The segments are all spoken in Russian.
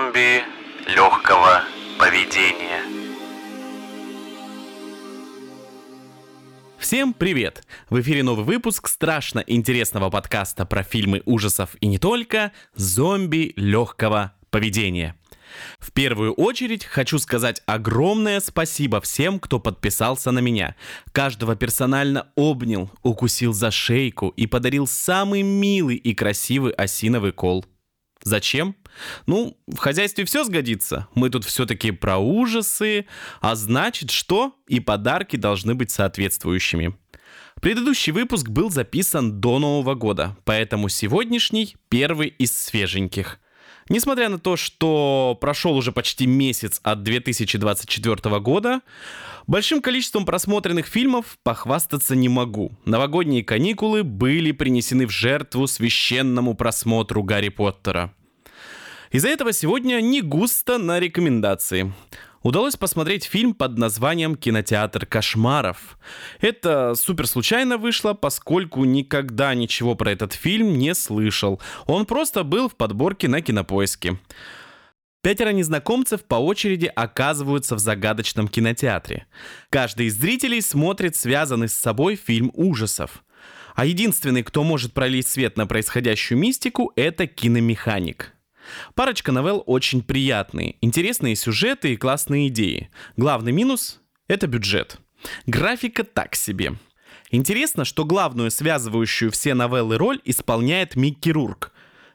зомби легкого поведения. Всем привет! В эфире новый выпуск страшно интересного подкаста про фильмы ужасов и не только «Зомби легкого поведения». В первую очередь хочу сказать огромное спасибо всем, кто подписался на меня. Каждого персонально обнял, укусил за шейку и подарил самый милый и красивый осиновый кол Зачем? Ну, в хозяйстве все сгодится. Мы тут все-таки про ужасы, а значит что? И подарки должны быть соответствующими. Предыдущий выпуск был записан до Нового года, поэтому сегодняшний первый из свеженьких. Несмотря на то, что прошел уже почти месяц от 2024 года, большим количеством просмотренных фильмов похвастаться не могу. Новогодние каникулы были принесены в жертву священному просмотру Гарри Поттера. Из-за этого сегодня не густо на рекомендации удалось посмотреть фильм под названием «Кинотеатр кошмаров». Это супер случайно вышло, поскольку никогда ничего про этот фильм не слышал. Он просто был в подборке на кинопоиске. Пятеро незнакомцев по очереди оказываются в загадочном кинотеатре. Каждый из зрителей смотрит связанный с собой фильм ужасов. А единственный, кто может пролить свет на происходящую мистику, это киномеханик. Парочка новелл очень приятные, интересные сюжеты и классные идеи. Главный минус — это бюджет. Графика так себе. Интересно, что главную связывающую все новеллы роль исполняет Микки Рурк.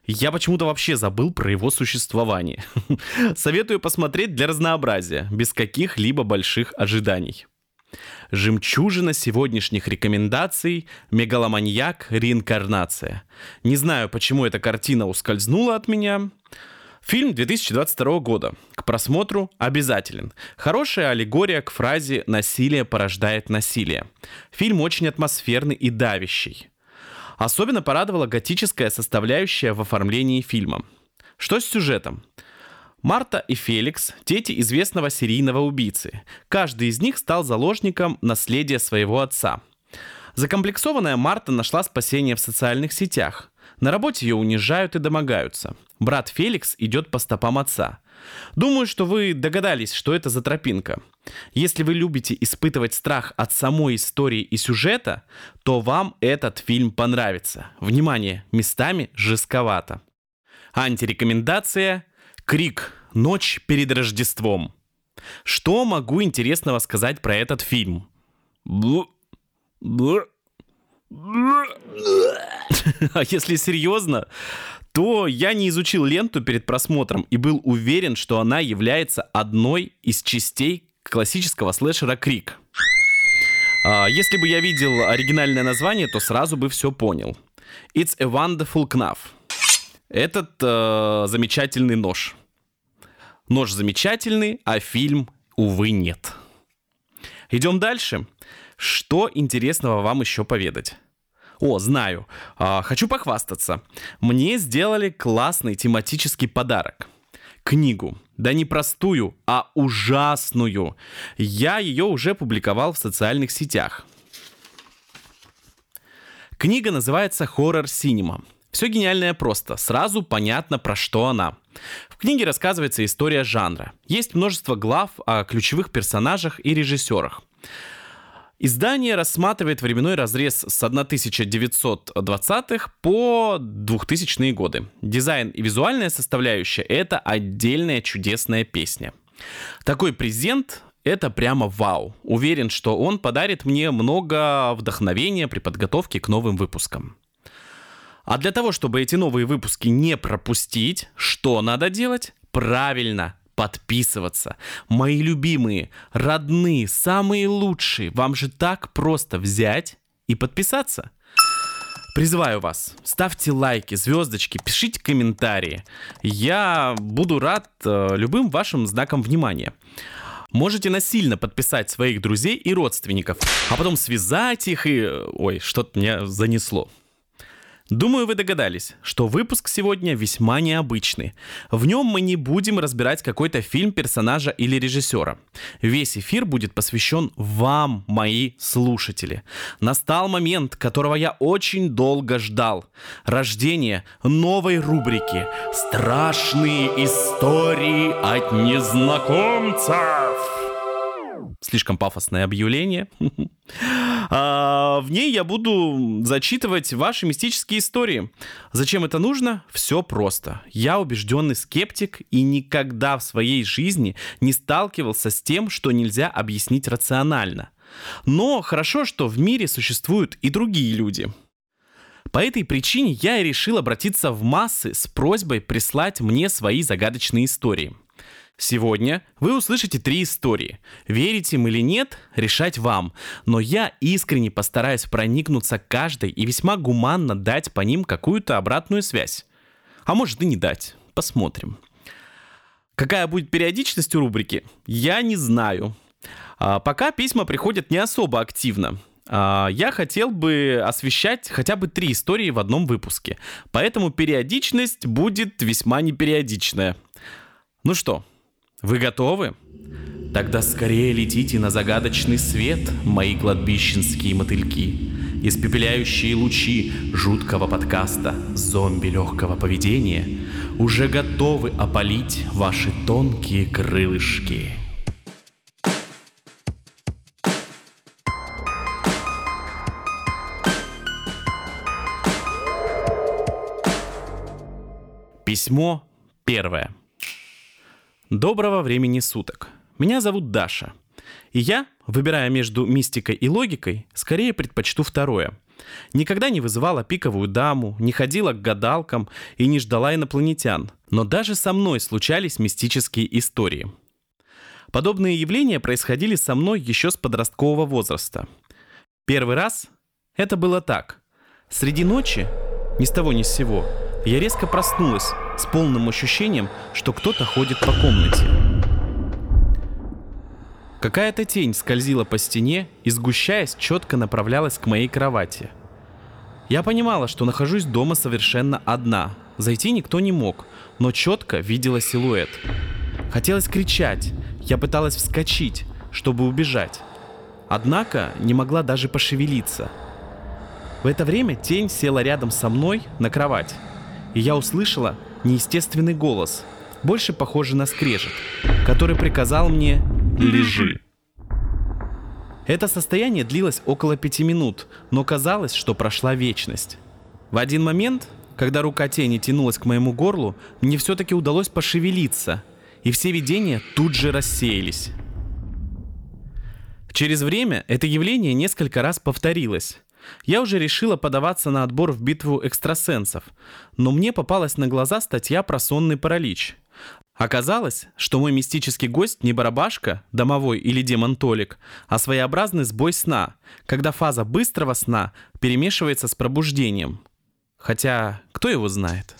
Я почему-то вообще забыл про его существование. Советую посмотреть для разнообразия, без каких-либо больших ожиданий. Жемчужина сегодняшних рекомендаций – «Мегаломаньяк. Реинкарнация». Не знаю, почему эта картина ускользнула от меня. Фильм 2022 года. К просмотру обязателен. Хорошая аллегория к фразе «насилие порождает насилие». Фильм очень атмосферный и давящий. Особенно порадовала готическая составляющая в оформлении фильма. Что с сюжетом? Марта и Феликс – дети известного серийного убийцы. Каждый из них стал заложником наследия своего отца. Закомплексованная Марта нашла спасение в социальных сетях. На работе ее унижают и домогаются. Брат Феликс идет по стопам отца. Думаю, что вы догадались, что это за тропинка. Если вы любите испытывать страх от самой истории и сюжета, то вам этот фильм понравится. Внимание, местами жестковато. Антирекомендация – Крик. Ночь перед Рождеством. Что могу интересного сказать про этот фильм? А если серьезно, то я не изучил ленту перед просмотром и был уверен, что она является одной из частей классического слэшера Крик. А, если бы я видел оригинальное название, то сразу бы все понял. It's a Wonderful Knife этот э, замечательный нож. Нож замечательный, а фильм, увы, нет. Идем дальше. Что интересного вам еще поведать? О, знаю. А, хочу похвастаться. Мне сделали классный тематический подарок. Книгу. Да не простую, а ужасную. Я ее уже публиковал в социальных сетях. Книга называется «Хоррор Синема». Все гениальное просто, сразу понятно, про что она. В книге рассказывается история жанра. Есть множество глав о ключевых персонажах и режиссерах. Издание рассматривает временной разрез с 1920-х по 2000-е годы. Дизайн и визуальная составляющая — это отдельная чудесная песня. Такой презент это прямо вау. Уверен, что он подарит мне много вдохновения при подготовке к новым выпускам. А для того, чтобы эти новые выпуски не пропустить, что надо делать? Правильно, подписываться. Мои любимые, родные, самые лучшие. Вам же так просто взять и подписаться. Призываю вас, ставьте лайки, звездочки, пишите комментарии. Я буду рад э, любым вашим знаком внимания. Можете насильно подписать своих друзей и родственников, а потом связать их и... Ой, что-то меня занесло. Думаю, вы догадались, что выпуск сегодня весьма необычный. В нем мы не будем разбирать какой-то фильм персонажа или режиссера. Весь эфир будет посвящен вам, мои слушатели. Настал момент, которого я очень долго ждал. Рождение новой рубрики «Страшные истории от незнакомцев». Слишком пафосное объявление. А, в ней я буду зачитывать ваши мистические истории. Зачем это нужно? Все просто. Я убежденный скептик и никогда в своей жизни не сталкивался с тем, что нельзя объяснить рационально. Но хорошо, что в мире существуют и другие люди. По этой причине я и решил обратиться в массы с просьбой прислать мне свои загадочные истории – Сегодня вы услышите три истории. Верите им или нет, решать вам. Но я искренне постараюсь проникнуться каждой и весьма гуманно дать по ним какую-то обратную связь. А может и не дать. Посмотрим. Какая будет периодичность у рубрики, я не знаю. А, пока письма приходят не особо активно. А, я хотел бы освещать хотя бы три истории в одном выпуске. Поэтому периодичность будет весьма непериодичная. Ну что, вы готовы? Тогда скорее летите на загадочный свет, мои кладбищенские мотыльки. Испепеляющие лучи жуткого подкаста «Зомби легкого поведения» уже готовы опалить ваши тонкие крылышки. Письмо первое. Доброго времени суток. Меня зовут Даша. И я, выбирая между мистикой и логикой, скорее предпочту второе. Никогда не вызывала пиковую даму, не ходила к гадалкам и не ждала инопланетян. Но даже со мной случались мистические истории. Подобные явления происходили со мной еще с подросткового возраста. Первый раз это было так. Среди ночи, ни с того ни с сего, я резко проснулась с полным ощущением, что кто-то ходит по комнате. Какая-то тень скользила по стене и, сгущаясь, четко направлялась к моей кровати. Я понимала, что нахожусь дома совершенно одна. Зайти никто не мог, но четко видела силуэт. Хотелось кричать, я пыталась вскочить, чтобы убежать. Однако не могла даже пошевелиться. В это время тень села рядом со мной на кровать и я услышала неестественный голос, больше похожий на скрежет, который приказал мне «лежи». Это состояние длилось около пяти минут, но казалось, что прошла вечность. В один момент, когда рука тени тянулась к моему горлу, мне все-таки удалось пошевелиться, и все видения тут же рассеялись. Через время это явление несколько раз повторилось, я уже решила подаваться на отбор в битву экстрасенсов, но мне попалась на глаза статья про сонный паралич. Оказалось, что мой мистический гость не барабашка, домовой или демон Толик, а своеобразный сбой сна, когда фаза быстрого сна перемешивается с пробуждением. Хотя, кто его знает?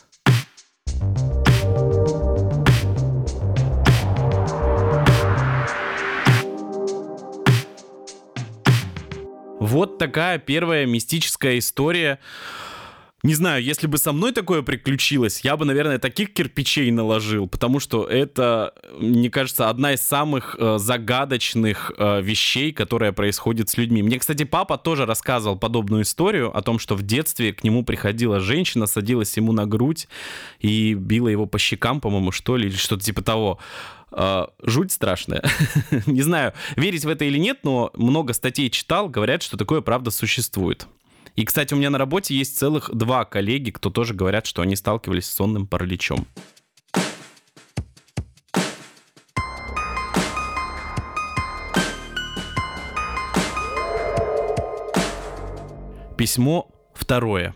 Вот такая первая мистическая история. Не знаю, если бы со мной такое приключилось, я бы, наверное, таких кирпичей наложил, потому что это, мне кажется, одна из самых э, загадочных э, вещей, которая происходит с людьми. Мне, кстати, папа тоже рассказывал подобную историю о том, что в детстве к нему приходила женщина, садилась ему на грудь и била его по щекам, по-моему, что ли, или что-то типа того. Uh, жуть страшная. Не знаю, верить в это или нет, но много статей читал, говорят, что такое правда существует. И, кстати, у меня на работе есть целых два коллеги, кто тоже говорят, что они сталкивались с сонным параличом. Письмо второе.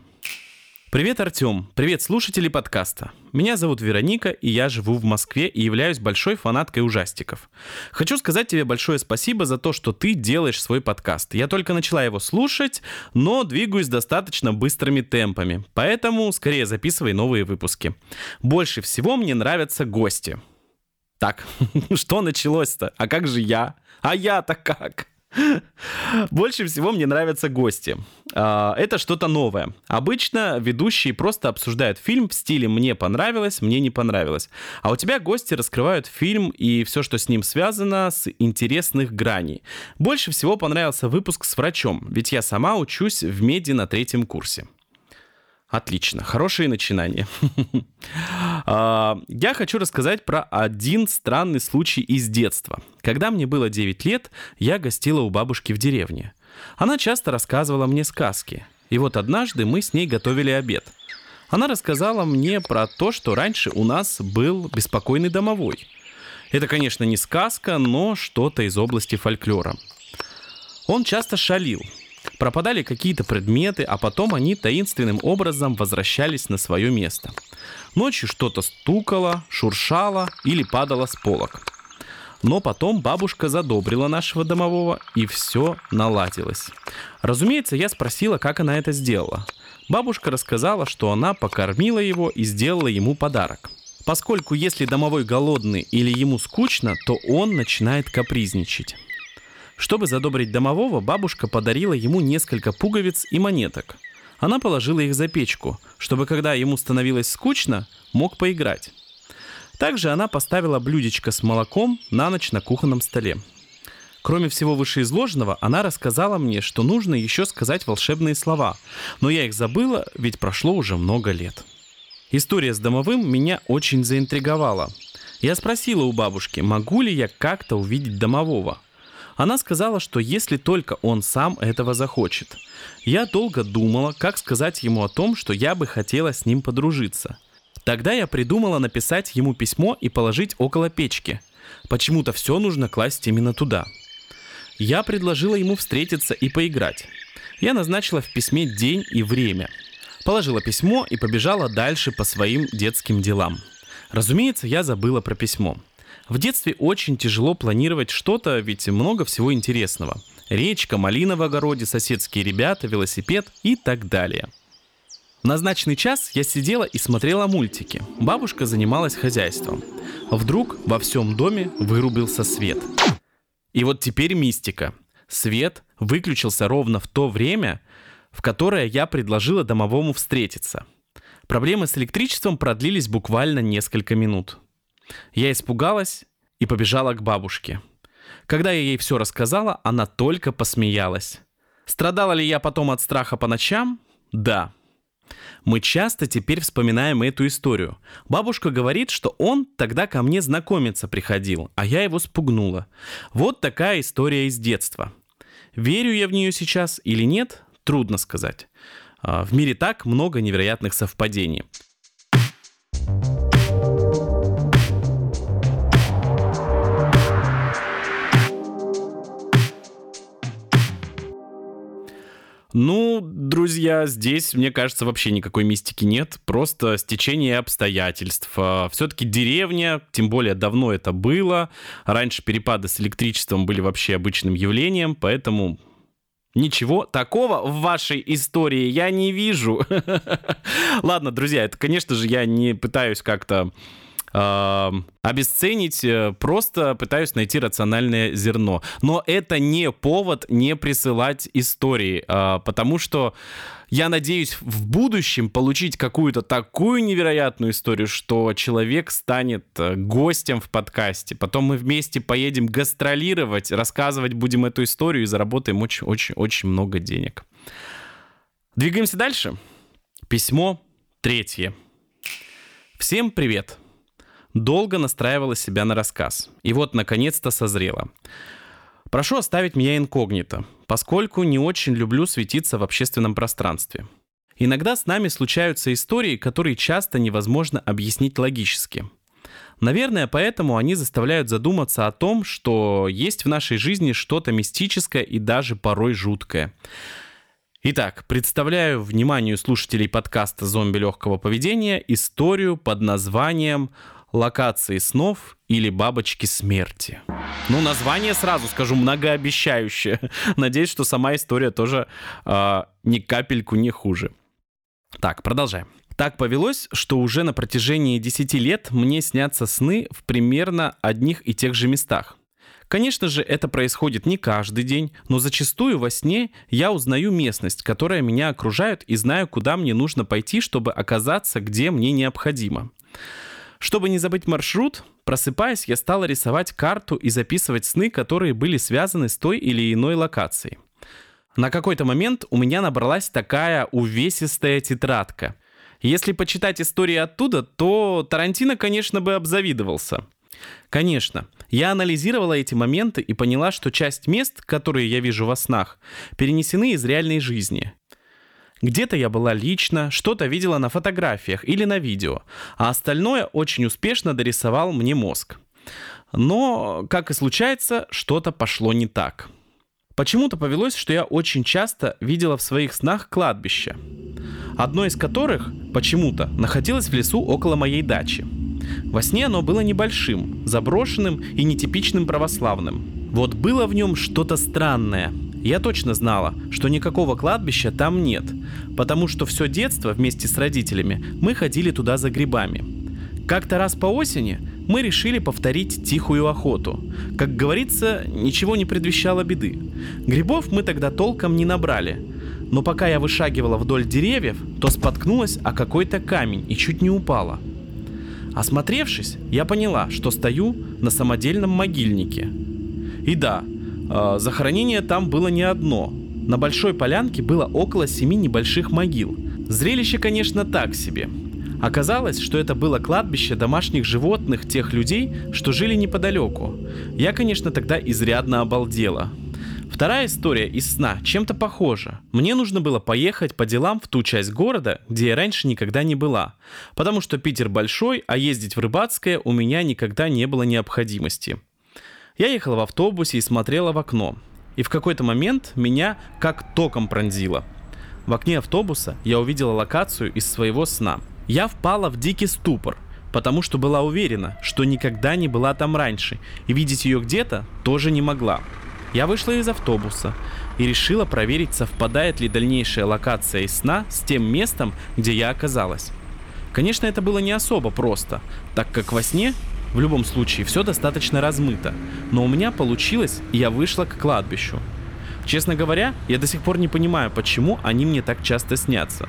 Привет, Артем. Привет, слушатели подкаста. Меня зовут Вероника, и я живу в Москве и являюсь большой фанаткой ужастиков. Хочу сказать тебе большое спасибо за то, что ты делаешь свой подкаст. Я только начала его слушать, но двигаюсь достаточно быстрыми темпами, поэтому скорее записывай новые выпуски. Больше всего мне нравятся гости. Так, что началось-то? А как же я? А я-то как? Больше всего мне нравятся гости. А, это что-то новое. Обычно ведущие просто обсуждают фильм в стиле «мне понравилось», «мне не понравилось». А у тебя гости раскрывают фильм и все, что с ним связано, с интересных граней. Больше всего понравился выпуск с врачом, ведь я сама учусь в меди на третьем курсе. Отлично, хорошее начинание. А, я хочу рассказать про один странный случай из детства. Когда мне было 9 лет, я гостила у бабушки в деревне. Она часто рассказывала мне сказки. И вот однажды мы с ней готовили обед. Она рассказала мне про то, что раньше у нас был беспокойный домовой. Это, конечно, не сказка, но что-то из области фольклора. Он часто шалил, Пропадали какие-то предметы, а потом они таинственным образом возвращались на свое место. Ночью что-то стукало, шуршало или падало с полок. Но потом бабушка задобрила нашего домового, и все наладилось. Разумеется, я спросила, как она это сделала. Бабушка рассказала, что она покормила его и сделала ему подарок. Поскольку если домовой голодный или ему скучно, то он начинает капризничать. Чтобы задобрить домового, бабушка подарила ему несколько пуговиц и монеток. Она положила их за печку, чтобы когда ему становилось скучно, мог поиграть. Также она поставила блюдечко с молоком на ночь на кухонном столе. Кроме всего вышеизложенного, она рассказала мне, что нужно еще сказать волшебные слова, но я их забыла, ведь прошло уже много лет. История с домовым меня очень заинтриговала. Я спросила у бабушки, могу ли я как-то увидеть домового – она сказала, что если только он сам этого захочет. Я долго думала, как сказать ему о том, что я бы хотела с ним подружиться. Тогда я придумала написать ему письмо и положить около печки. Почему-то все нужно класть именно туда. Я предложила ему встретиться и поиграть. Я назначила в письме день и время. Положила письмо и побежала дальше по своим детским делам. Разумеется, я забыла про письмо. В детстве очень тяжело планировать что-то, ведь много всего интересного. Речка, малина в огороде, соседские ребята, велосипед и так далее. В назначенный час я сидела и смотрела мультики. Бабушка занималась хозяйством. Вдруг во всем доме вырубился свет. И вот теперь мистика. Свет выключился ровно в то время, в которое я предложила домовому встретиться. Проблемы с электричеством продлились буквально несколько минут. Я испугалась и побежала к бабушке. Когда я ей все рассказала, она только посмеялась. Страдала ли я потом от страха по ночам? Да. Мы часто теперь вспоминаем эту историю. Бабушка говорит, что он тогда ко мне знакомиться приходил, а я его спугнула. Вот такая история из детства. Верю я в нее сейчас или нет, трудно сказать. А, в мире так много невероятных совпадений. Ну, друзья, здесь, мне кажется, вообще никакой мистики нет. Просто стечение обстоятельств. А, Все-таки деревня, тем более давно это было. Раньше перепады с электричеством были вообще обычным явлением, поэтому Ничего такого в вашей истории я не вижу. Ладно, друзья, это, конечно же, я не пытаюсь как-то обесценить, э, просто пытаюсь найти рациональное зерно. Но это не повод не присылать истории, э, потому что я надеюсь в будущем получить какую-то такую невероятную историю, что человек станет э, гостем в подкасте. Потом мы вместе поедем гастролировать, рассказывать будем эту историю и заработаем очень-очень-очень много денег. Двигаемся дальше. Письмо третье. Всем привет. Долго настраивала себя на рассказ. И вот, наконец-то, созрела. Прошу оставить меня инкогнито, поскольку не очень люблю светиться в общественном пространстве. Иногда с нами случаются истории, которые часто невозможно объяснить логически. Наверное, поэтому они заставляют задуматься о том, что есть в нашей жизни что-то мистическое и даже порой жуткое. Итак, представляю вниманию слушателей подкаста «Зомби легкого поведения» историю под названием локации снов или бабочки смерти. Ну, название сразу скажу многообещающее. Надеюсь, что сама история тоже э, ни капельку не хуже. Так, продолжаем. Так повелось, что уже на протяжении 10 лет мне снятся сны в примерно одних и тех же местах. Конечно же, это происходит не каждый день, но зачастую во сне я узнаю местность, которая меня окружает и знаю, куда мне нужно пойти, чтобы оказаться, где мне необходимо. Чтобы не забыть маршрут, просыпаясь, я стала рисовать карту и записывать сны, которые были связаны с той или иной локацией. На какой-то момент у меня набралась такая увесистая тетрадка. Если почитать истории оттуда, то Тарантино, конечно, бы обзавидовался. Конечно, я анализировала эти моменты и поняла, что часть мест, которые я вижу во снах, перенесены из реальной жизни. Где-то я была лично, что-то видела на фотографиях или на видео, а остальное очень успешно дорисовал мне мозг. Но, как и случается, что-то пошло не так. Почему-то повелось, что я очень часто видела в своих снах кладбище, одно из которых почему-то находилось в лесу около моей дачи. Во сне оно было небольшим, заброшенным и нетипичным православным. Вот было в нем что-то странное. Я точно знала, что никакого кладбища там нет, потому что все детство вместе с родителями мы ходили туда за грибами. Как-то раз по осени мы решили повторить тихую охоту. Как говорится, ничего не предвещало беды. Грибов мы тогда толком не набрали. Но пока я вышагивала вдоль деревьев, то споткнулась о какой-то камень и чуть не упала. Осмотревшись, я поняла, что стою на самодельном могильнике. И да, захоронение там было не одно. На большой полянке было около семи небольших могил. Зрелище, конечно, так себе. Оказалось, что это было кладбище домашних животных тех людей, что жили неподалеку. Я, конечно, тогда изрядно обалдела. Вторая история из сна чем-то похожа. Мне нужно было поехать по делам в ту часть города, где я раньше никогда не была. Потому что Питер большой, а ездить в Рыбацкое у меня никогда не было необходимости. Я ехала в автобусе и смотрела в окно. И в какой-то момент меня как током пронзило. В окне автобуса я увидела локацию из своего сна. Я впала в дикий ступор, потому что была уверена, что никогда не была там раньше, и видеть ее где-то тоже не могла. Я вышла из автобуса и решила проверить, совпадает ли дальнейшая локация из сна с тем местом, где я оказалась. Конечно, это было не особо просто, так как во сне в любом случае все достаточно размыто, но у меня получилось, и я вышла к кладбищу. Честно говоря, я до сих пор не понимаю, почему они мне так часто снятся.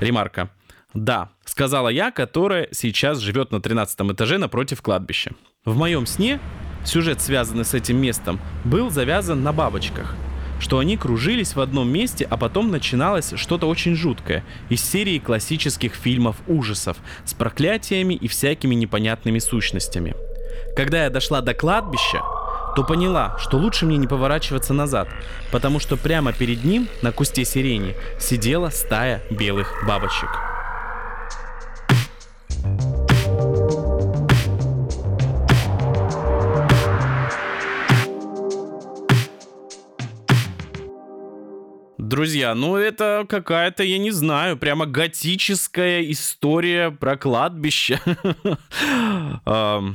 Ремарка. Да, сказала я, которая сейчас живет на 13 этаже напротив кладбища. В моем сне сюжет, связанный с этим местом, был завязан на бабочках что они кружились в одном месте, а потом начиналось что-то очень жуткое из серии классических фильмов ужасов с проклятиями и всякими непонятными сущностями. Когда я дошла до кладбища, то поняла, что лучше мне не поворачиваться назад, потому что прямо перед ним на кусте сирени сидела стая белых бабочек. Друзья, ну это какая-то, я не знаю, прямо готическая история про кладбище.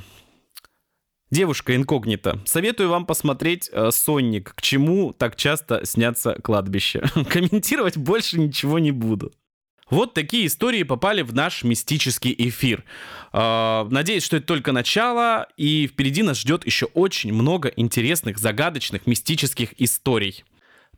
Девушка инкогнита. Советую вам посмотреть э, «Сонник», к чему так часто снятся кладбища. Комментировать больше ничего не буду. Вот такие истории попали в наш мистический эфир. Э, надеюсь, что это только начало, и впереди нас ждет еще очень много интересных, загадочных, мистических историй.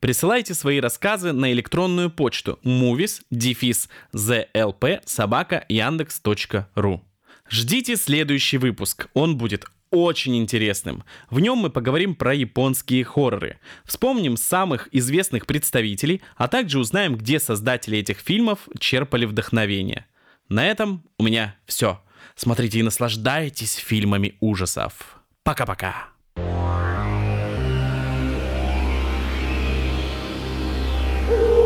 Присылайте свои рассказы на электронную почту movies zlp собака яндекс.ру. Ждите следующий выпуск, он будет очень интересным. В нем мы поговорим про японские хорроры. Вспомним самых известных представителей, а также узнаем, где создатели этих фильмов черпали вдохновение. На этом у меня все. Смотрите и наслаждайтесь фильмами ужасов. Пока-пока. Зомби